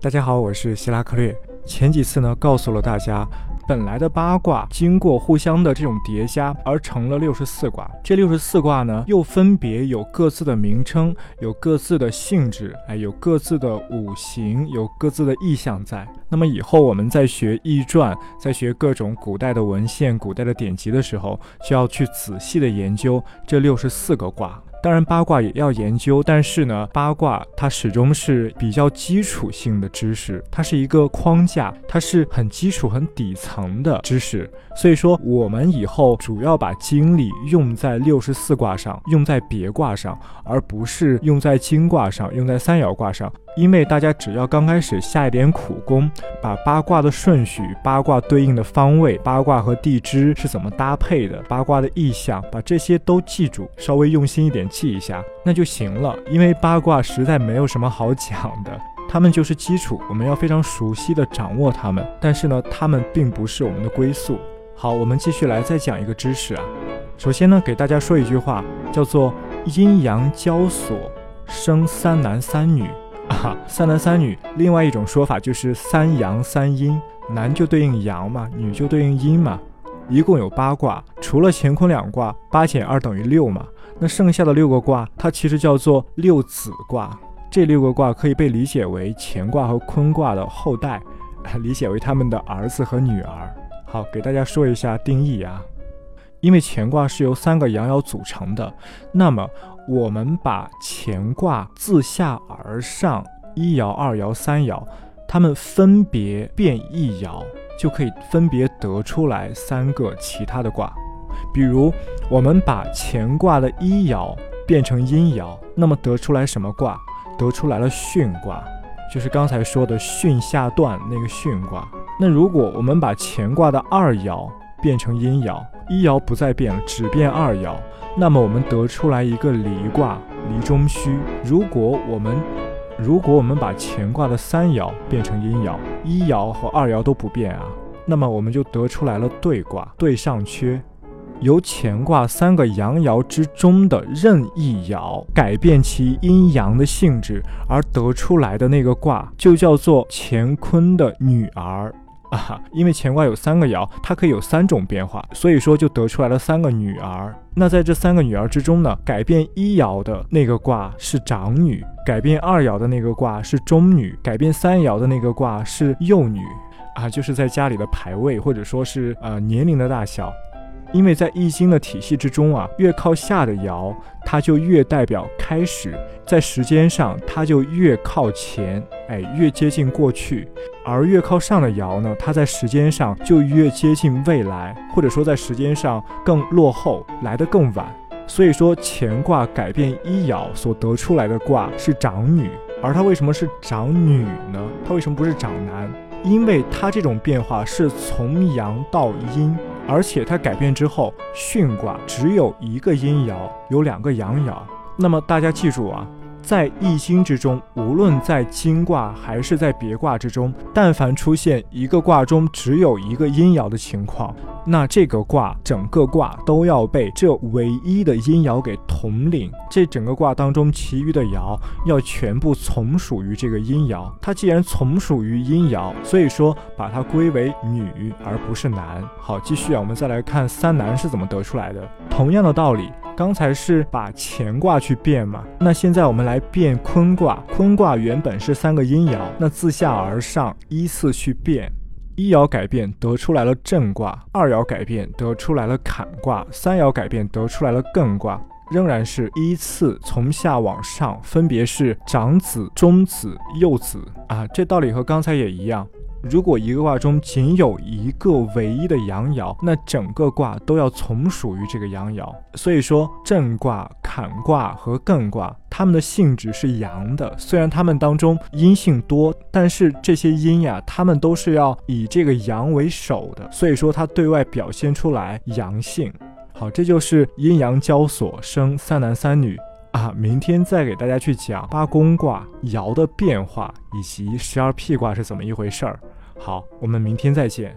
大家好，我是希拉克略。前几次呢，告诉了大家，本来的八卦经过互相的这种叠加而成了六十四卦。这六十四卦呢，又分别有各自的名称，有各自的性质，哎，有各自的五行，有各自的意象在。那么以后我们在学易传，在学各种古代的文献、古代的典籍的时候，就要去仔细的研究这六十四个卦。当然八卦也要研究，但是呢，八卦它始终是比较基础性的知识，它是一个框架，它是很基础、很底层的知识。所以说，我们以后主要把精力用在六十四卦上，用在别卦上，而不是用在金卦上，用在三爻卦上。因为大家只要刚开始下一点苦功，把八卦的顺序、八卦对应的方位、八卦和地支是怎么搭配的、八卦的意象，把这些都记住，稍微用心一点记一下，那就行了。因为八卦实在没有什么好讲的，它们就是基础，我们要非常熟悉的掌握它们。但是呢，它们并不是我们的归宿。好，我们继续来再讲一个知识啊。首先呢，给大家说一句话，叫做阴阳交锁，生三男三女。啊，三男三女，另外一种说法就是三阳三阴，男就对应阳嘛，女就对应阴嘛，一共有八卦，除了乾坤两卦，八减二等于六嘛，那剩下的六个卦，它其实叫做六子卦，这六个卦可以被理解为乾卦和坤卦的后代，理解为他们的儿子和女儿。好，给大家说一下定义啊，因为乾卦是由三个阳爻组成的，那么。我们把乾卦自下而上一爻、二爻、三爻，它们分别变一爻，就可以分别得出来三个其他的卦。比如，我们把乾卦的一爻变成阴爻，那么得出来什么卦？得出来了巽卦，就是刚才说的巽下断那个巽卦。那如果我们把乾卦的二爻变成阴爻，一爻不再变了，只变二爻。那么我们得出来一个离卦，离中虚。如果我们如果我们把乾卦的三爻变成阴爻，一爻和二爻都不变啊，那么我们就得出来了兑卦，兑上缺。由乾卦三个阳爻之中的任意爻改变其阴阳的性质而得出来的那个卦，就叫做乾坤的女儿。啊哈，因为乾卦有三个爻，它可以有三种变化，所以说就得出来了三个女儿。那在这三个女儿之中呢，改变一爻的那个卦是长女，改变二爻的那个卦是中女，改变三爻的那个卦是幼女。啊，就是在家里的排位或者说是呃年龄的大小。因为在易经的体系之中啊，越靠下的爻，它就越代表开始，在时间上它就越靠前，哎，越接近过去；而越靠上的爻呢，它在时间上就越接近未来，或者说在时间上更落后，来得更晚。所以说，乾卦改变一爻所得出来的卦是长女，而它为什么是长女呢？它为什么不是长男？因为它这种变化是从阳到阴。而且它改变之后，巽卦只有一个阴爻，有两个阳爻。那么大家记住啊。在易经之中，无论在金卦还是在别卦之中，但凡出现一个卦中只有一个阴爻的情况，那这个卦整个卦都要被这唯一的阴爻给统领。这整个卦当中，其余的爻要全部从属于这个阴爻。它既然从属于阴爻，所以说把它归为女而不是男。好，继续啊，我们再来看三男是怎么得出来的。同样的道理。刚才是把乾卦去变嘛，那现在我们来变坤卦。坤卦原本是三个阴爻，那自下而上依次去变，一爻改变得出来了震卦，二爻改变得出来了坎卦，三爻改变得出来了艮卦，仍然是依次从下往上，分别是长子、中子、幼子啊。这道理和刚才也一样。如果一个卦中仅有一个唯一的阳爻，那整个卦都要从属于这个阳爻。所以说，震卦、坎卦和艮卦，它们的性质是阳的。虽然它们当中阴性多，但是这些阴呀，它们都是要以这个阳为首的。所以说，它对外表现出来阳性。好，这就是阴阳交所生三男三女啊。明天再给大家去讲八宫卦爻的变化，以及十二辟卦是怎么一回事儿。好，我们明天再见。